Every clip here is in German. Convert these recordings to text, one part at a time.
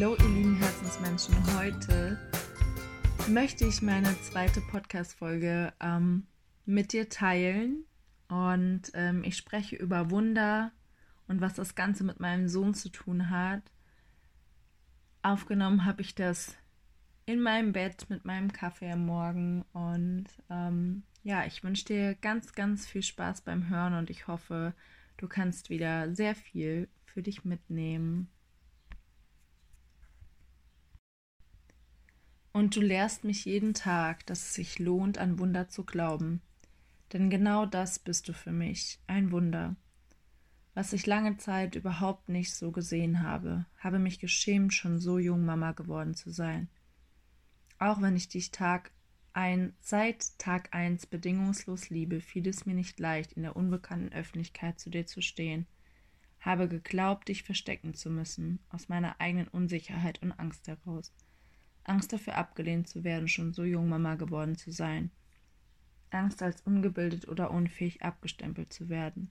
Hallo, ihr lieben Herzensmenschen. Heute möchte ich meine zweite Podcast-Folge ähm, mit dir teilen. Und ähm, ich spreche über Wunder und was das Ganze mit meinem Sohn zu tun hat. Aufgenommen habe ich das in meinem Bett mit meinem Kaffee am Morgen. Und ähm, ja, ich wünsche dir ganz, ganz viel Spaß beim Hören und ich hoffe, du kannst wieder sehr viel für dich mitnehmen. Und du lehrst mich jeden Tag, dass es sich lohnt, an Wunder zu glauben. Denn genau das bist du für mich, ein Wunder. Was ich lange Zeit überhaupt nicht so gesehen habe, habe mich geschämt, schon so jung Mama geworden zu sein. Auch wenn ich dich Tag ein, seit Tag eins bedingungslos liebe, fiel es mir nicht leicht, in der unbekannten Öffentlichkeit zu dir zu stehen. Habe geglaubt, dich verstecken zu müssen, aus meiner eigenen Unsicherheit und Angst heraus. Angst dafür abgelehnt zu werden, schon so jung Mama geworden zu sein. Angst als ungebildet oder unfähig abgestempelt zu werden.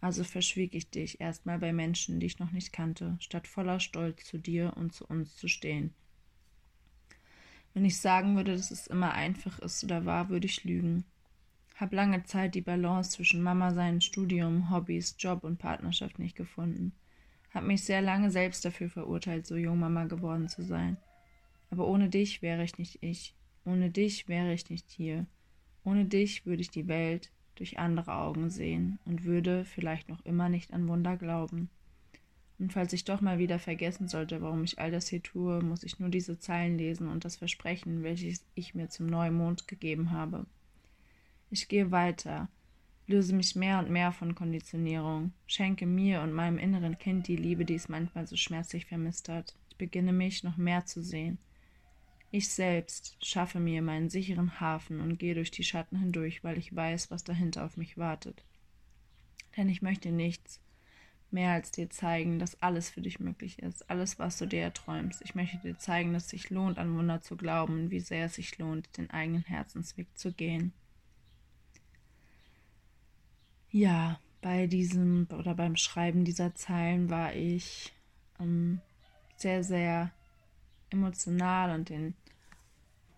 Also verschwieg ich dich erstmal bei Menschen, die ich noch nicht kannte, statt voller Stolz zu dir und zu uns zu stehen. Wenn ich sagen würde, dass es immer einfach ist oder war, würde ich lügen. Hab lange Zeit die Balance zwischen Mama sein, Studium, Hobbys, Job und Partnerschaft nicht gefunden. Hab mich sehr lange selbst dafür verurteilt, so jung Mama geworden zu sein. Aber ohne dich wäre ich nicht ich. Ohne dich wäre ich nicht hier. Ohne dich würde ich die Welt durch andere Augen sehen und würde vielleicht noch immer nicht an Wunder glauben. Und falls ich doch mal wieder vergessen sollte, warum ich all das hier tue, muss ich nur diese Zeilen lesen und das Versprechen, welches ich mir zum Neumond gegeben habe. Ich gehe weiter, löse mich mehr und mehr von Konditionierung, schenke mir und meinem inneren Kind die Liebe, die es manchmal so schmerzlich vermisst hat. Ich beginne mich noch mehr zu sehen, ich selbst schaffe mir meinen sicheren Hafen und gehe durch die Schatten hindurch, weil ich weiß, was dahinter auf mich wartet. Denn ich möchte nichts mehr als dir zeigen, dass alles für dich möglich ist, alles, was du dir erträumst. Ich möchte dir zeigen, dass es sich lohnt, an Wunder zu glauben und wie sehr es sich lohnt, den eigenen Herzensweg zu gehen. Ja, bei diesem oder beim Schreiben dieser Zeilen war ich ähm, sehr, sehr emotional und den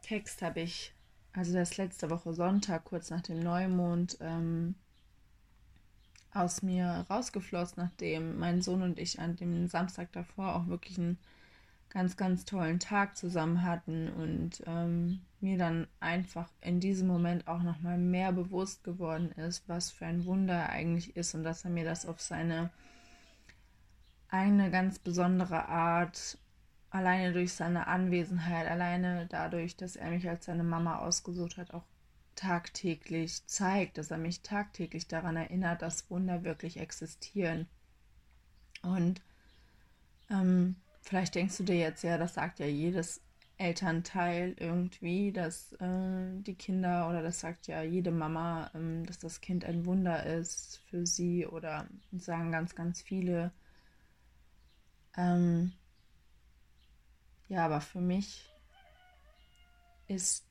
Text habe ich, also das letzte Woche Sonntag, kurz nach dem Neumond, ähm, aus mir rausgeflossen, nachdem mein Sohn und ich an dem Samstag davor auch wirklich einen ganz, ganz tollen Tag zusammen hatten und ähm, mir dann einfach in diesem Moment auch nochmal mehr bewusst geworden ist, was für ein Wunder er eigentlich ist und dass er mir das auf seine eine ganz besondere Art alleine durch seine Anwesenheit, alleine dadurch, dass er mich als seine Mama ausgesucht hat, auch tagtäglich zeigt, dass er mich tagtäglich daran erinnert, dass Wunder wirklich existieren. Und ähm, vielleicht denkst du dir jetzt, ja, das sagt ja jedes Elternteil irgendwie, dass äh, die Kinder oder das sagt ja jede Mama, ähm, dass das Kind ein Wunder ist für sie oder sagen ganz, ganz viele. Ähm, ja, aber für mich ist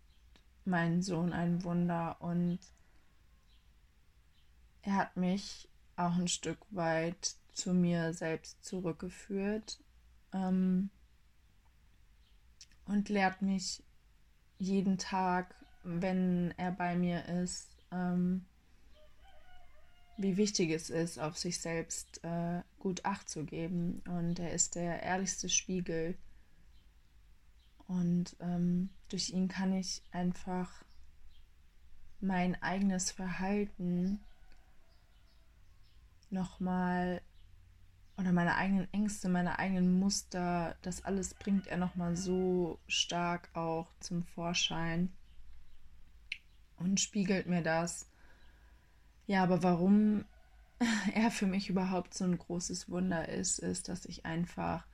mein Sohn ein Wunder und er hat mich auch ein Stück weit zu mir selbst zurückgeführt ähm, und lehrt mich jeden Tag, wenn er bei mir ist, ähm, wie wichtig es ist, auf sich selbst äh, gut acht zu geben. Und er ist der ehrlichste Spiegel und ähm, durch ihn kann ich einfach mein eigenes Verhalten nochmal oder meine eigenen Ängste, meine eigenen Muster, das alles bringt er nochmal so stark auch zum Vorschein und spiegelt mir das. Ja, aber warum er für mich überhaupt so ein großes Wunder ist, ist, dass ich einfach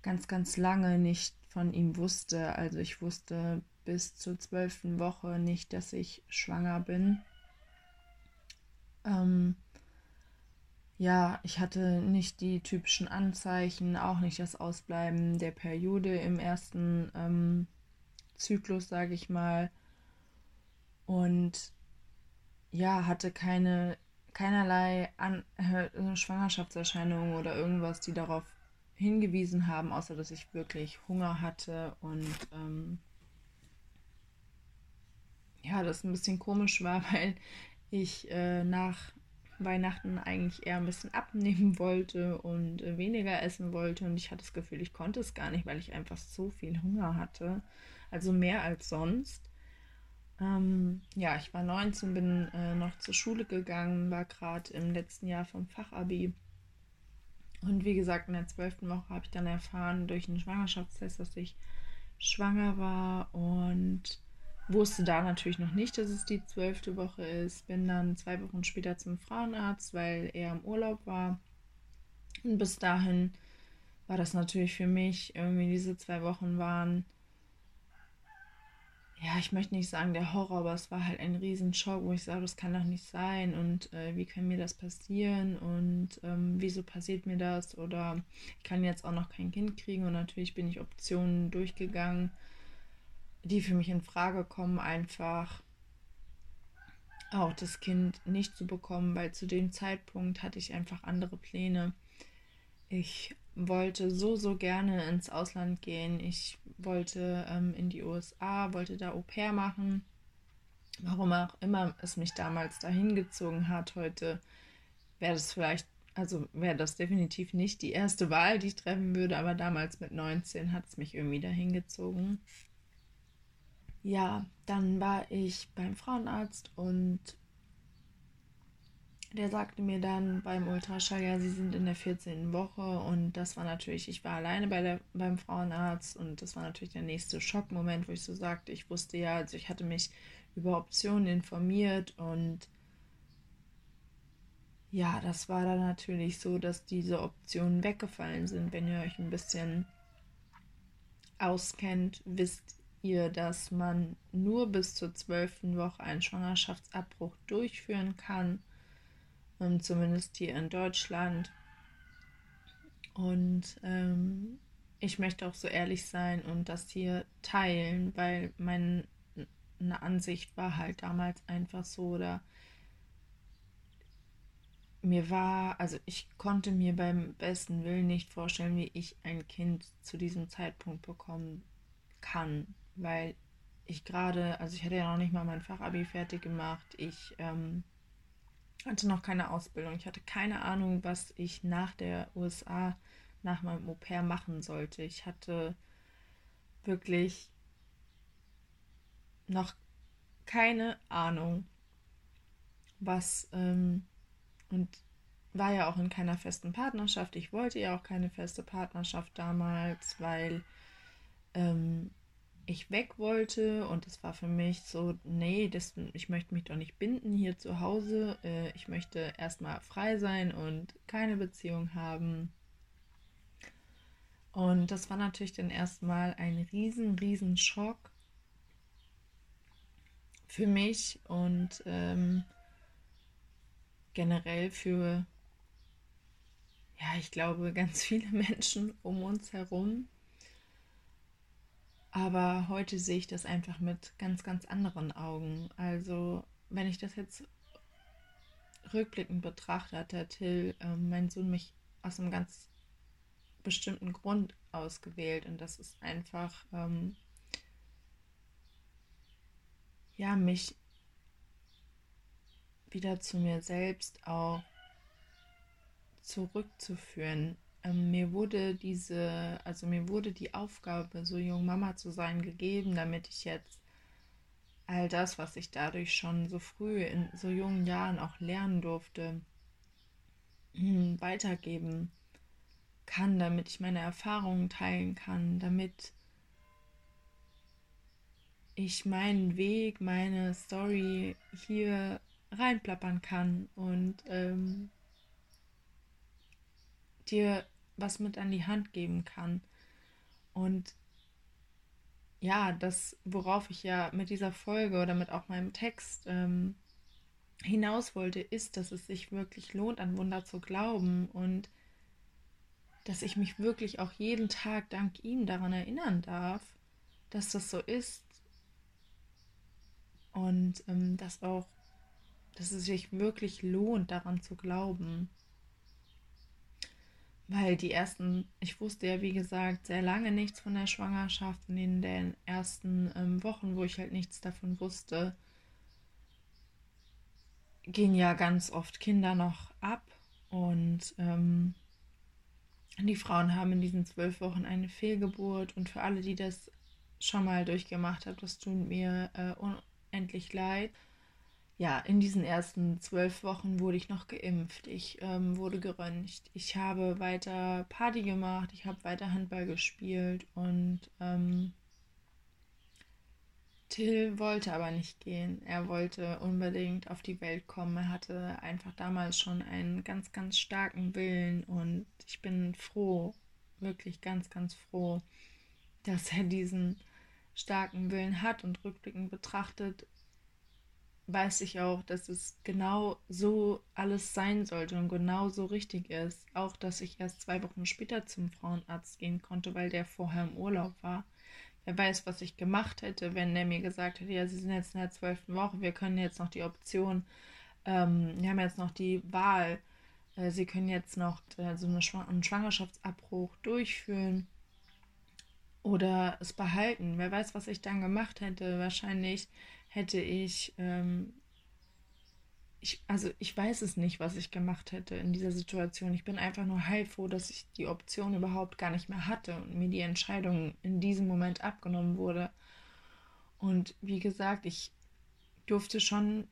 ganz, ganz lange nicht von ihm wusste. Also ich wusste bis zur zwölften Woche nicht, dass ich schwanger bin. Ähm, ja, ich hatte nicht die typischen Anzeichen, auch nicht das Ausbleiben der Periode im ersten ähm, Zyklus, sage ich mal. Und ja, hatte keine keinerlei An äh, Schwangerschaftserscheinungen oder irgendwas, die darauf hingewiesen haben, außer dass ich wirklich Hunger hatte und ähm, ja, das ein bisschen komisch war, weil ich äh, nach Weihnachten eigentlich eher ein bisschen abnehmen wollte und äh, weniger essen wollte. Und ich hatte das Gefühl, ich konnte es gar nicht, weil ich einfach so viel Hunger hatte. Also mehr als sonst. Ähm, ja, ich war 19, bin äh, noch zur Schule gegangen, war gerade im letzten Jahr vom Fachabi. Und wie gesagt, in der zwölften Woche habe ich dann erfahren durch einen Schwangerschaftstest, dass ich schwanger war und wusste da natürlich noch nicht, dass es die zwölfte Woche ist. Bin dann zwei Wochen später zum Frauenarzt, weil er im Urlaub war. Und bis dahin war das natürlich für mich, irgendwie diese zwei Wochen waren, ja, ich möchte nicht sagen der Horror, aber es war halt ein Riesenschock, wo ich sage, das kann doch nicht sein und äh, wie kann mir das passieren und ähm, wieso passiert mir das oder ich kann jetzt auch noch kein Kind kriegen und natürlich bin ich Optionen durchgegangen die für mich in Frage kommen, einfach auch das Kind nicht zu bekommen, weil zu dem Zeitpunkt hatte ich einfach andere Pläne. Ich wollte so, so gerne ins Ausland gehen. Ich wollte ähm, in die USA, wollte da Au pair machen. Warum auch immer es mich damals dahin gezogen hat, heute wäre das vielleicht, also wäre das definitiv nicht die erste Wahl, die ich treffen würde, aber damals mit 19 hat es mich irgendwie dahin gezogen ja, dann war ich beim Frauenarzt und der sagte mir dann beim Ultraschall, ja, sie sind in der 14. Woche und das war natürlich, ich war alleine bei der, beim Frauenarzt und das war natürlich der nächste Schockmoment, wo ich so sagte, ich wusste ja, also ich hatte mich über Optionen informiert und ja, das war dann natürlich so, dass diese Optionen weggefallen sind. Wenn ihr euch ein bisschen auskennt, wisst ihr, dass man nur bis zur zwölften Woche einen Schwangerschaftsabbruch durchführen kann, zumindest hier in Deutschland. Und ähm, ich möchte auch so ehrlich sein und das hier teilen, weil meine Ansicht war halt damals einfach so oder mir war, also ich konnte mir beim besten Willen nicht vorstellen, wie ich ein Kind zu diesem Zeitpunkt bekommen kann weil ich gerade, also ich hatte ja noch nicht mal mein Fachabi fertig gemacht. Ich ähm, hatte noch keine Ausbildung. Ich hatte keine Ahnung, was ich nach der USA, nach meinem Au pair machen sollte. Ich hatte wirklich noch keine Ahnung, was ähm, und war ja auch in keiner festen Partnerschaft. Ich wollte ja auch keine feste Partnerschaft damals, weil ähm, ich weg wollte und es war für mich so, nee, das, ich möchte mich doch nicht binden hier zu Hause. Äh, ich möchte erstmal frei sein und keine Beziehung haben. Und das war natürlich dann erstmal ein riesen, riesen Schock für mich und ähm, generell für, ja, ich glaube, ganz viele Menschen um uns herum. Aber heute sehe ich das einfach mit ganz, ganz anderen Augen. Also, wenn ich das jetzt rückblickend betrachte, hat der Till, äh, mein Sohn, mich aus einem ganz bestimmten Grund ausgewählt. Und das ist einfach, ähm, ja, mich wieder zu mir selbst auch zurückzuführen ähm, mir wurde diese, also mir wurde die Aufgabe, so jung Mama zu sein, gegeben, damit ich jetzt all das, was ich dadurch schon so früh in so jungen Jahren auch lernen durfte, hm, weitergeben kann, damit ich meine Erfahrungen teilen kann, damit ich meinen Weg, meine Story hier reinplappern kann und ähm, dir was mit an die Hand geben kann. Und ja, das, worauf ich ja mit dieser Folge oder mit auch meinem Text ähm, hinaus wollte, ist, dass es sich wirklich lohnt, an Wunder zu glauben und dass ich mich wirklich auch jeden Tag dank ihm daran erinnern darf, dass das so ist und ähm, dass auch, dass es sich wirklich lohnt, daran zu glauben weil die ersten, ich wusste ja wie gesagt sehr lange nichts von der Schwangerschaft und in den ersten ähm, Wochen, wo ich halt nichts davon wusste, gehen ja ganz oft Kinder noch ab und ähm, die Frauen haben in diesen zwölf Wochen eine Fehlgeburt und für alle, die das schon mal durchgemacht haben, das tut mir äh, unendlich leid. Ja, in diesen ersten zwölf Wochen wurde ich noch geimpft, ich ähm, wurde geröntgt, ich habe weiter Party gemacht, ich habe weiter Handball gespielt und ähm, Till wollte aber nicht gehen. Er wollte unbedingt auf die Welt kommen. Er hatte einfach damals schon einen ganz, ganz starken Willen und ich bin froh, wirklich ganz, ganz froh, dass er diesen starken Willen hat und rückblickend betrachtet, weiß ich auch, dass es genau so alles sein sollte und genau so richtig ist. Auch, dass ich erst zwei Wochen später zum Frauenarzt gehen konnte, weil der vorher im Urlaub war. Wer weiß, was ich gemacht hätte, wenn der mir gesagt hätte, ja, Sie sind jetzt in der zwölften Woche, wir können jetzt noch die Option, ähm, wir haben jetzt noch die Wahl, äh, Sie können jetzt noch äh, so eine Schwang einen Schwangerschaftsabbruch durchführen oder es behalten. Wer weiß, was ich dann gemacht hätte. Wahrscheinlich hätte ich ähm, ich, also ich weiß es nicht, was ich gemacht hätte in dieser Situation. Ich bin einfach nur heilfroh, dass ich die Option überhaupt gar nicht mehr hatte und mir die Entscheidung in diesem Moment abgenommen wurde. Und wie gesagt, ich durfte schon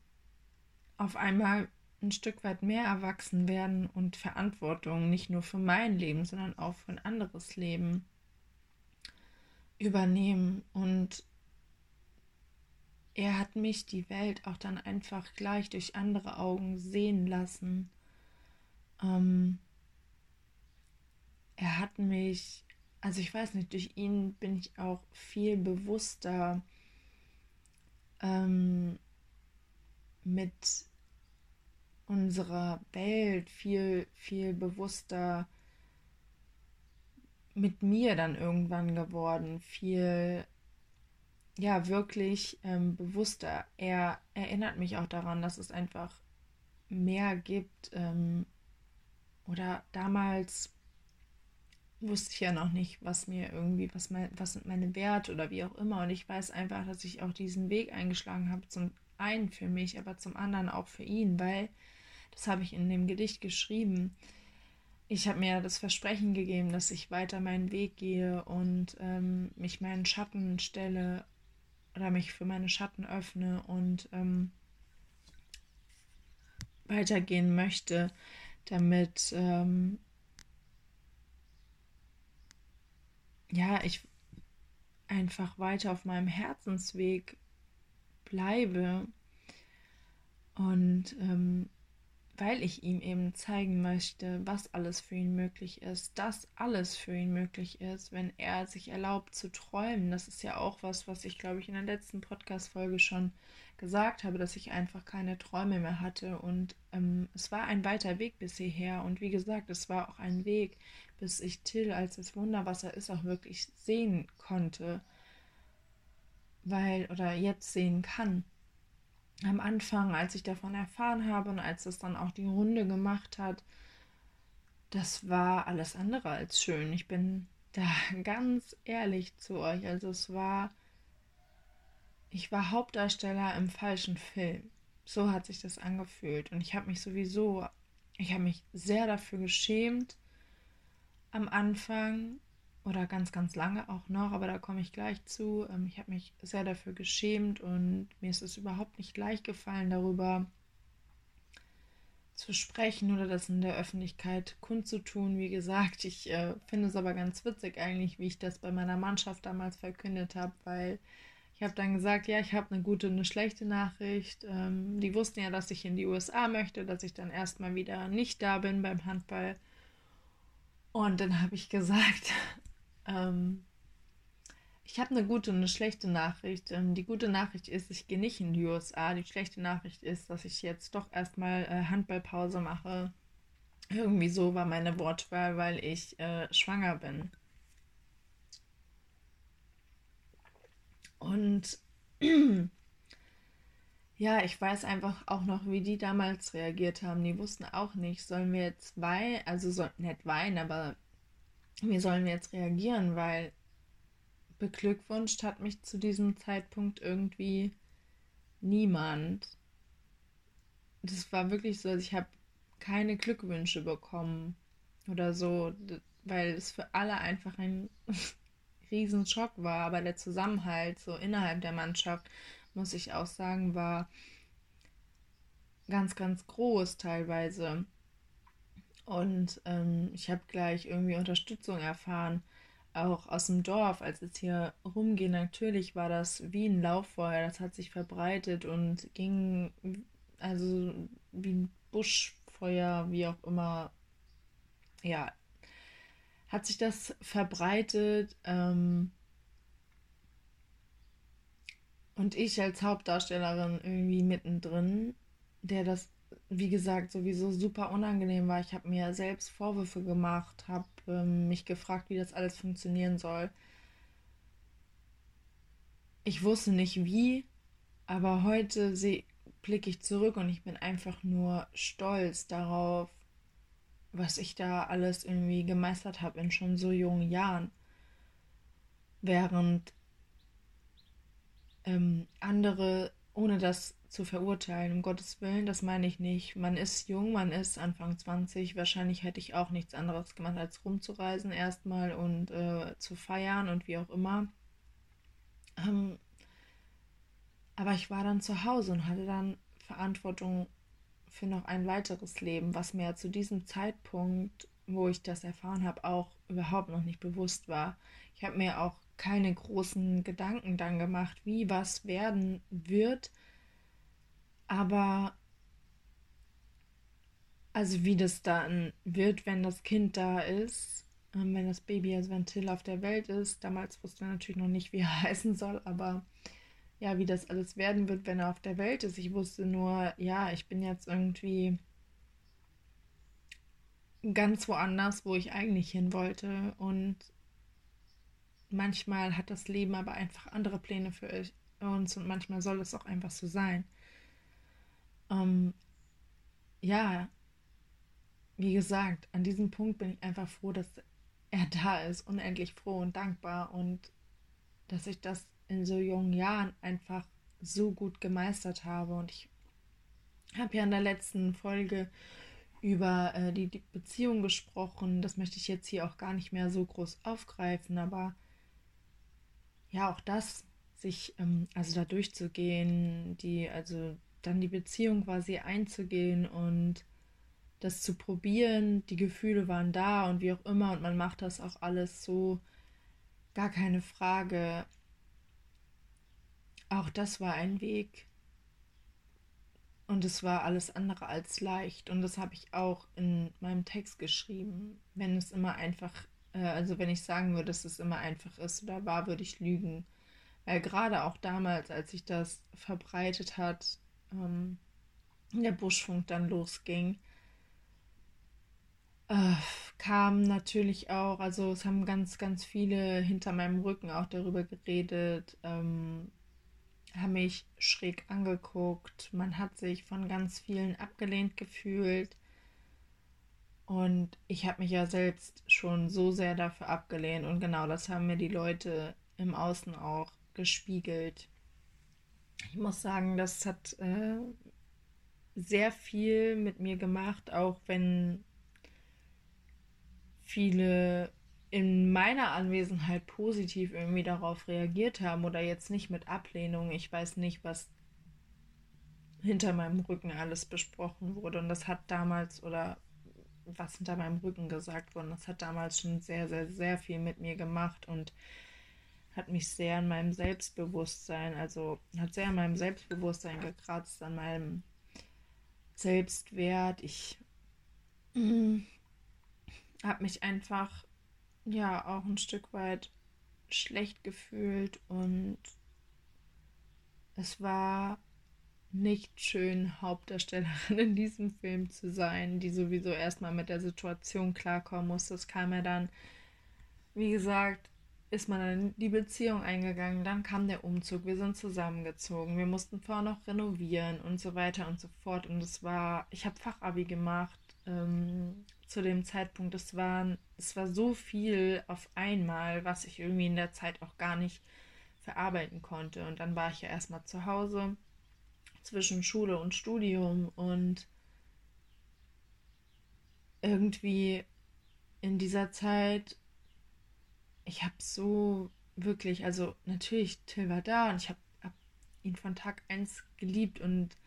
auf einmal ein Stück weit mehr erwachsen werden und Verantwortung nicht nur für mein Leben, sondern auch für ein anderes Leben übernehmen. Und er hat mich die Welt auch dann einfach gleich durch andere Augen sehen lassen. Ähm, er hat mich, also ich weiß nicht, durch ihn bin ich auch viel bewusster ähm, mit unserer Welt, viel, viel bewusster mit mir dann irgendwann geworden, viel ja wirklich ähm, bewusster. Er erinnert mich auch daran, dass es einfach mehr gibt. Ähm, oder damals wusste ich ja noch nicht, was mir irgendwie, was, mein, was sind meine Werte oder wie auch immer. Und ich weiß einfach, dass ich auch diesen Weg eingeschlagen habe. Zum einen für mich, aber zum anderen auch für ihn, weil das habe ich in dem Gedicht geschrieben. Ich habe mir das Versprechen gegeben, dass ich weiter meinen Weg gehe und ähm, mich meinen Schatten stelle oder mich für meine Schatten öffne und ähm, weitergehen möchte, damit ähm, ja, ich einfach weiter auf meinem Herzensweg bleibe und ähm, weil ich ihm eben zeigen möchte, was alles für ihn möglich ist, dass alles für ihn möglich ist, wenn er sich erlaubt zu träumen. Das ist ja auch was, was ich, glaube ich, in der letzten Podcast-Folge schon gesagt habe, dass ich einfach keine Träume mehr hatte. Und ähm, es war ein weiter Weg bis hierher. Und wie gesagt, es war auch ein Weg, bis ich Till als das Wunder, was er ist, auch wirklich sehen konnte. Weil, oder jetzt sehen kann am Anfang, als ich davon erfahren habe und als es dann auch die Runde gemacht hat, das war alles andere als schön. Ich bin da ganz ehrlich zu euch. Also es war, ich war Hauptdarsteller im falschen Film. So hat sich das angefühlt. Und ich habe mich sowieso, ich habe mich sehr dafür geschämt am Anfang oder ganz, ganz lange auch noch, aber da komme ich gleich zu. Ähm, ich habe mich sehr dafür geschämt und mir ist es überhaupt nicht leicht gefallen, darüber zu sprechen oder das in der Öffentlichkeit kundzutun. Wie gesagt, ich äh, finde es aber ganz witzig eigentlich, wie ich das bei meiner Mannschaft damals verkündet habe, weil ich habe dann gesagt, ja, ich habe eine gute und eine schlechte Nachricht. Ähm, die wussten ja, dass ich in die USA möchte, dass ich dann erstmal wieder nicht da bin beim Handball. Und dann habe ich gesagt, ähm, ich habe eine gute und eine schlechte Nachricht. Ähm, die gute Nachricht ist, ich gehe nicht in die USA. Die schlechte Nachricht ist, dass ich jetzt doch erstmal äh, Handballpause mache. Irgendwie so war meine Wortwahl, weil ich äh, schwanger bin. Und ja, ich weiß einfach auch noch, wie die damals reagiert haben. Die wussten auch nicht, sollen wir jetzt weinen, also so, nicht weinen, aber wie sollen wir jetzt reagieren, weil beglückwünscht hat mich zu diesem Zeitpunkt irgendwie niemand. Das war wirklich so, also ich habe keine Glückwünsche bekommen oder so, weil es für alle einfach ein Riesenschock war. Aber der Zusammenhalt so innerhalb der Mannschaft, muss ich auch sagen, war ganz, ganz groß teilweise. Und ähm, ich habe gleich irgendwie Unterstützung erfahren, auch aus dem Dorf, als es hier rumging. Natürlich war das wie ein Lauffeuer, das hat sich verbreitet und ging also wie ein Buschfeuer, wie auch immer. Ja, hat sich das verbreitet. Ähm, und ich als Hauptdarstellerin irgendwie mittendrin, der das, wie gesagt, sowieso super unangenehm war. Ich habe mir selbst Vorwürfe gemacht, habe ähm, mich gefragt, wie das alles funktionieren soll. Ich wusste nicht wie, aber heute blicke ich zurück und ich bin einfach nur stolz darauf, was ich da alles irgendwie gemeistert habe in schon so jungen Jahren. Während ähm, andere, ohne das zu verurteilen, um Gottes Willen, das meine ich nicht. Man ist jung, man ist Anfang 20. Wahrscheinlich hätte ich auch nichts anderes gemacht, als rumzureisen erstmal und äh, zu feiern und wie auch immer. Ähm, aber ich war dann zu Hause und hatte dann Verantwortung für noch ein weiteres Leben, was mir zu diesem Zeitpunkt, wo ich das erfahren habe, auch überhaupt noch nicht bewusst war. Ich habe mir auch keine großen Gedanken dann gemacht, wie was werden wird. Aber also wie das dann wird, wenn das Kind da ist, ähm, wenn das Baby, also wenn Till auf der Welt ist. Damals wusste man natürlich noch nicht, wie er heißen soll, aber ja, wie das alles werden wird, wenn er auf der Welt ist. Ich wusste nur, ja, ich bin jetzt irgendwie ganz woanders, wo ich eigentlich hin wollte. Und manchmal hat das Leben aber einfach andere Pläne für uns und manchmal soll es auch einfach so sein. Ähm, ja, wie gesagt, an diesem Punkt bin ich einfach froh, dass er da ist, unendlich froh und dankbar und dass ich das in so jungen Jahren einfach so gut gemeistert habe. Und ich habe ja in der letzten Folge über äh, die, die Beziehung gesprochen. Das möchte ich jetzt hier auch gar nicht mehr so groß aufgreifen, aber ja, auch das, sich ähm, also da durchzugehen, die, also dann die Beziehung quasi einzugehen und das zu probieren, die Gefühle waren da und wie auch immer und man macht das auch alles so, gar keine Frage. Auch das war ein Weg. Und es war alles andere als leicht. Und das habe ich auch in meinem Text geschrieben. Wenn es immer einfach, äh, also wenn ich sagen würde, dass es immer einfach ist oder war, würde ich lügen. Weil gerade auch damals, als sich das verbreitet hat, ähm, der Buschfunk dann losging, äh, kam natürlich auch, also es haben ganz, ganz viele hinter meinem Rücken auch darüber geredet, ähm, haben mich schräg angeguckt. Man hat sich von ganz vielen abgelehnt gefühlt. Und ich habe mich ja selbst schon so sehr dafür abgelehnt. Und genau das haben mir die Leute im Außen auch gespiegelt. Ich muss sagen, das hat äh, sehr viel mit mir gemacht, auch wenn viele in meiner Anwesenheit positiv irgendwie darauf reagiert haben oder jetzt nicht mit Ablehnung. Ich weiß nicht, was hinter meinem Rücken alles besprochen wurde. Und das hat damals oder was hinter meinem Rücken gesagt wurde, das hat damals schon sehr, sehr, sehr viel mit mir gemacht und hat mich sehr an meinem Selbstbewusstsein, also hat sehr an meinem Selbstbewusstsein gekratzt, an meinem Selbstwert. Ich mm, habe mich einfach ja auch ein Stück weit schlecht gefühlt und es war nicht schön, Hauptdarstellerin in diesem Film zu sein, die sowieso erstmal mit der Situation klarkommen muss. Das kam ja dann, wie gesagt, ist man dann die Beziehung eingegangen, dann kam der Umzug, wir sind zusammengezogen, wir mussten vorher noch renovieren und so weiter und so fort. Und es war, ich habe Fachabi gemacht ähm, zu dem Zeitpunkt. Es war, es war so viel auf einmal, was ich irgendwie in der Zeit auch gar nicht verarbeiten konnte. Und dann war ich ja erstmal zu Hause zwischen Schule und Studium und irgendwie in dieser Zeit ich habe so wirklich, also natürlich, Till war da und ich habe hab ihn von Tag 1 geliebt und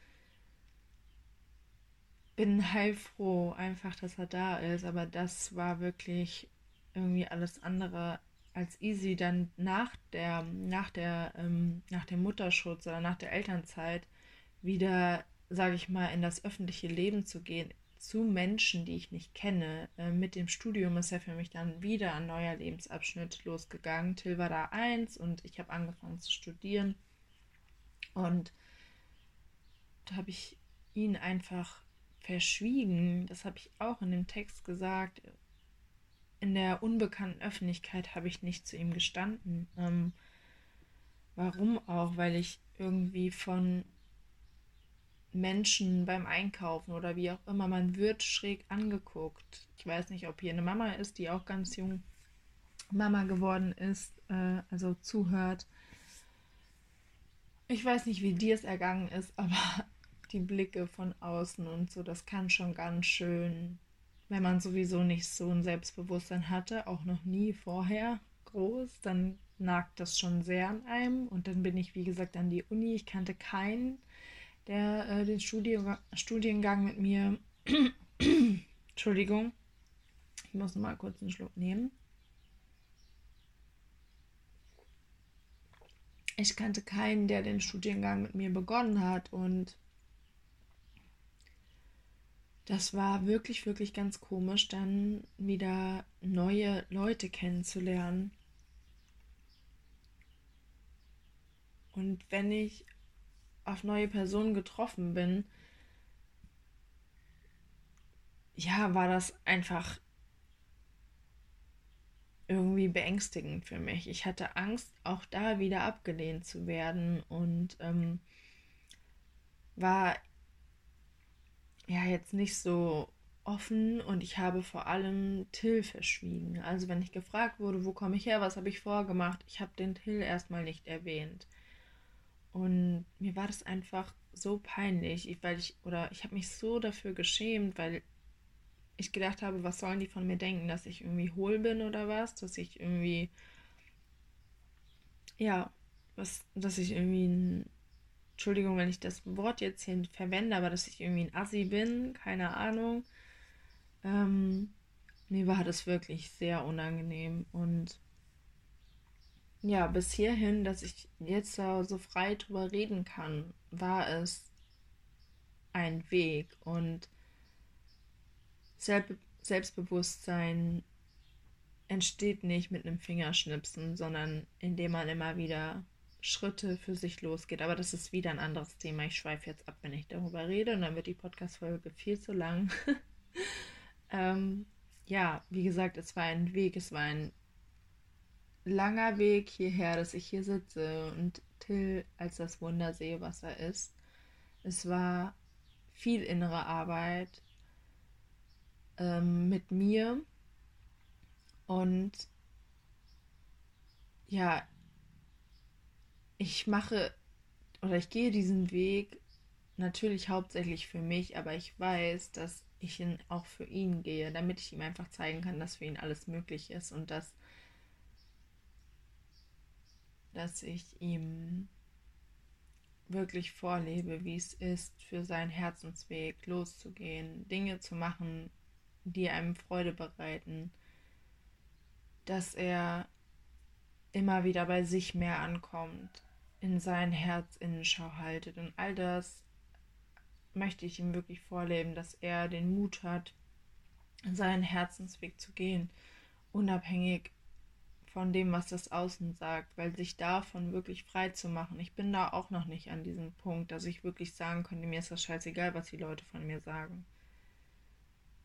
bin heilfroh einfach, dass er da ist. Aber das war wirklich irgendwie alles andere als easy. Dann nach der, nach der, ähm, nach dem Mutterschutz oder nach der Elternzeit wieder, sage ich mal, in das öffentliche Leben zu gehen, zu Menschen, die ich nicht kenne. Äh, mit dem Studium ist ja für mich dann wieder ein neuer Lebensabschnitt losgegangen. Till war da eins und ich habe angefangen zu studieren. Und da habe ich ihn einfach verschwiegen. Das habe ich auch in dem Text gesagt. In der unbekannten Öffentlichkeit habe ich nicht zu ihm gestanden. Ähm, warum auch? Weil ich irgendwie von Menschen beim Einkaufen oder wie auch immer. Man wird schräg angeguckt. Ich weiß nicht, ob hier eine Mama ist, die auch ganz jung Mama geworden ist, äh, also zuhört. Ich weiß nicht, wie dir es ergangen ist, aber die Blicke von außen und so, das kann schon ganz schön, wenn man sowieso nicht so ein Selbstbewusstsein hatte, auch noch nie vorher groß, dann nagt das schon sehr an einem. Und dann bin ich, wie gesagt, an die Uni. Ich kannte keinen der äh, den Studien Studiengang mit mir. Entschuldigung, ich muss mal kurz einen Schluck nehmen. Ich kannte keinen, der den Studiengang mit mir begonnen hat und das war wirklich, wirklich ganz komisch, dann wieder neue Leute kennenzulernen. Und wenn ich auf neue Personen getroffen bin, ja, war das einfach irgendwie beängstigend für mich. Ich hatte Angst, auch da wieder abgelehnt zu werden und ähm, war ja jetzt nicht so offen und ich habe vor allem Till verschwiegen. Also wenn ich gefragt wurde, wo komme ich her, was habe ich vorgemacht, ich habe den Till erstmal nicht erwähnt. Und mir war das einfach so peinlich, ich, weil ich, oder ich habe mich so dafür geschämt, weil ich gedacht habe, was sollen die von mir denken, dass ich irgendwie hohl bin oder was, dass ich irgendwie, ja, was, dass ich irgendwie ein, Entschuldigung, wenn ich das Wort jetzt hier verwende, aber dass ich irgendwie ein Assi bin, keine Ahnung. Ähm, mir war das wirklich sehr unangenehm und ja, bis hierhin, dass ich jetzt so frei drüber reden kann, war es ein Weg und Selbstbewusstsein entsteht nicht mit einem Fingerschnipsen, sondern indem man immer wieder Schritte für sich losgeht. Aber das ist wieder ein anderes Thema. Ich schweife jetzt ab, wenn ich darüber rede und dann wird die Podcast-Folge viel zu lang. ähm, ja, wie gesagt, es war ein Weg, es war ein langer Weg hierher, dass ich hier sitze und Till als das Wunder sehe, was er ist. Es war viel innere Arbeit ähm, mit mir und ja, ich mache oder ich gehe diesen Weg natürlich hauptsächlich für mich, aber ich weiß, dass ich ihn auch für ihn gehe, damit ich ihm einfach zeigen kann, dass für ihn alles möglich ist und dass dass ich ihm wirklich vorlebe, wie es ist, für seinen Herzensweg loszugehen, Dinge zu machen, die einem Freude bereiten, dass er immer wieder bei sich mehr ankommt, in sein Herz Innenschau haltet. Und all das möchte ich ihm wirklich vorleben, dass er den Mut hat, seinen Herzensweg zu gehen, unabhängig von dem, was das Außen sagt, weil sich davon wirklich frei zu machen. Ich bin da auch noch nicht an diesem Punkt, dass ich wirklich sagen könnte, mir ist das scheißegal, was die Leute von mir sagen.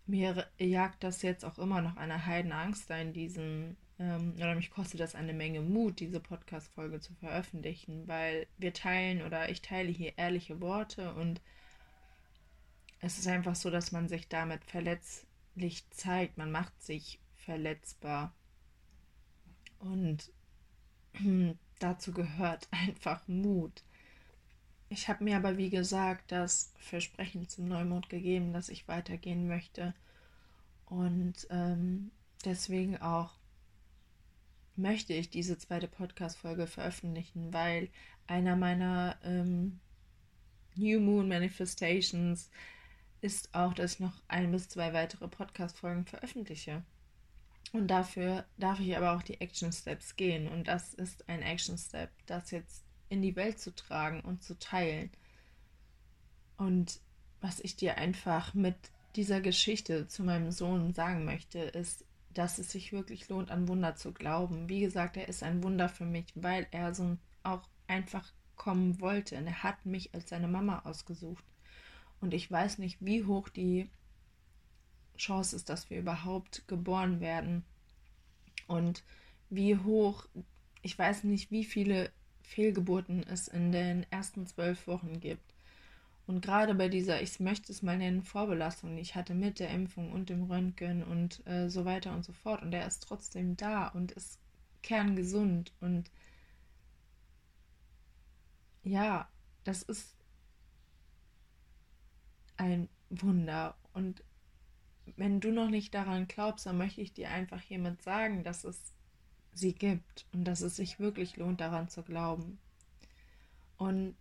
Mir jagt das jetzt auch immer noch eine Heidenangst da in diesem ähm, oder mich kostet das eine Menge Mut, diese Podcast-Folge zu veröffentlichen, weil wir teilen oder ich teile hier ehrliche Worte und es ist einfach so, dass man sich damit verletzlich zeigt. Man macht sich verletzbar. Und dazu gehört einfach Mut. Ich habe mir aber, wie gesagt, das Versprechen zum Neumond gegeben, dass ich weitergehen möchte. Und ähm, deswegen auch möchte ich diese zweite Podcast-Folge veröffentlichen, weil einer meiner ähm, New Moon Manifestations ist auch, dass ich noch ein bis zwei weitere Podcast-Folgen veröffentliche. Und dafür darf ich aber auch die Action Steps gehen. Und das ist ein Action Step, das jetzt in die Welt zu tragen und zu teilen. Und was ich dir einfach mit dieser Geschichte zu meinem Sohn sagen möchte, ist, dass es sich wirklich lohnt, an Wunder zu glauben. Wie gesagt, er ist ein Wunder für mich, weil er so auch einfach kommen wollte. Und er hat mich als seine Mama ausgesucht. Und ich weiß nicht, wie hoch die Chance ist, dass wir überhaupt geboren werden. Und wie hoch, ich weiß nicht, wie viele Fehlgeburten es in den ersten zwölf Wochen gibt. Und gerade bei dieser, ich möchte es mal nennen, Vorbelastung, die ich hatte mit der Impfung und dem Röntgen und äh, so weiter und so fort. Und er ist trotzdem da und ist kerngesund. Und ja, das ist ein Wunder. Und wenn du noch nicht daran glaubst, dann möchte ich dir einfach hiermit sagen, dass es sie gibt und dass es sich wirklich lohnt, daran zu glauben. Und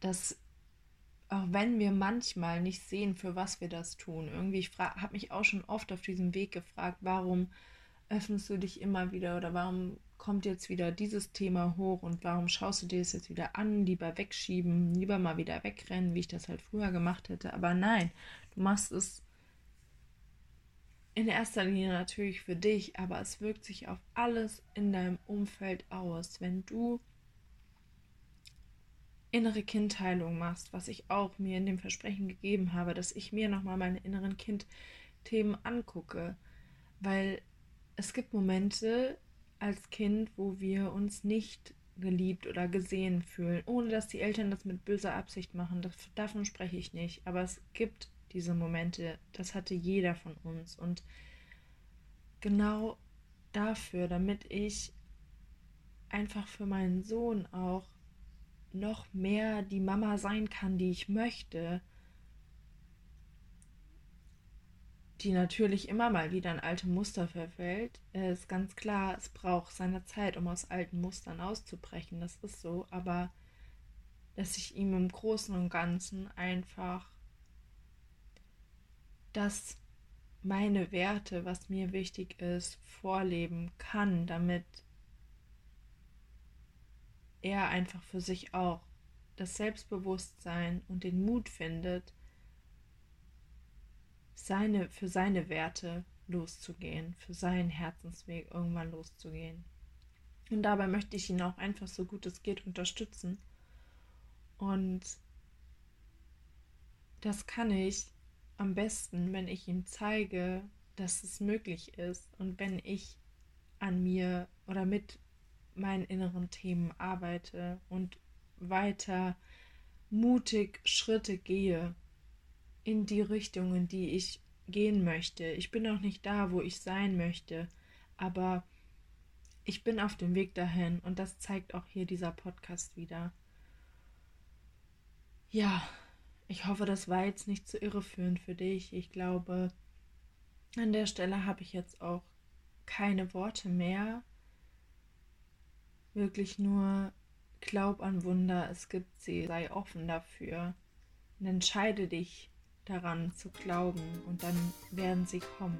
dass auch wenn wir manchmal nicht sehen, für was wir das tun, irgendwie, ich habe mich auch schon oft auf diesem Weg gefragt, warum öffnest du dich immer wieder oder warum kommt jetzt wieder dieses Thema hoch und warum schaust du dir das jetzt wieder an? Lieber wegschieben, lieber mal wieder wegrennen, wie ich das halt früher gemacht hätte. Aber nein, machst es in erster Linie natürlich für dich, aber es wirkt sich auf alles in deinem Umfeld aus. Wenn du innere Kindheilung machst, was ich auch mir in dem Versprechen gegeben habe, dass ich mir nochmal meine inneren Kindthemen angucke, weil es gibt Momente als Kind, wo wir uns nicht geliebt oder gesehen fühlen, ohne dass die Eltern das mit böser Absicht machen. Das, davon spreche ich nicht. Aber es gibt diese Momente. Das hatte jeder von uns. Und genau dafür, damit ich einfach für meinen Sohn auch noch mehr die Mama sein kann, die ich möchte, die natürlich immer mal wieder in alte Muster verfällt, ist ganz klar, es braucht seine Zeit, um aus alten Mustern auszubrechen. Das ist so, aber dass ich ihm im Großen und Ganzen einfach das meine Werte, was mir wichtig ist, vorleben kann, damit er einfach für sich auch das Selbstbewusstsein und den Mut findet, seine, für seine Werte loszugehen, für seinen Herzensweg irgendwann loszugehen. Und dabei möchte ich ihn auch einfach so gut es geht unterstützen. Und das kann ich am besten, wenn ich ihm zeige, dass es möglich ist und wenn ich an mir oder mit meinen inneren Themen arbeite und weiter mutig Schritte gehe in die Richtung, in die ich gehen möchte. Ich bin noch nicht da, wo ich sein möchte, aber ich bin auf dem Weg dahin und das zeigt auch hier dieser Podcast wieder. Ja, ich hoffe, das war jetzt nicht zu irreführend für dich. Ich glaube, an der Stelle habe ich jetzt auch keine Worte mehr. Wirklich nur glaub an Wunder, es gibt sie, sei offen dafür und entscheide dich daran zu glauben und dann werden sie kommen.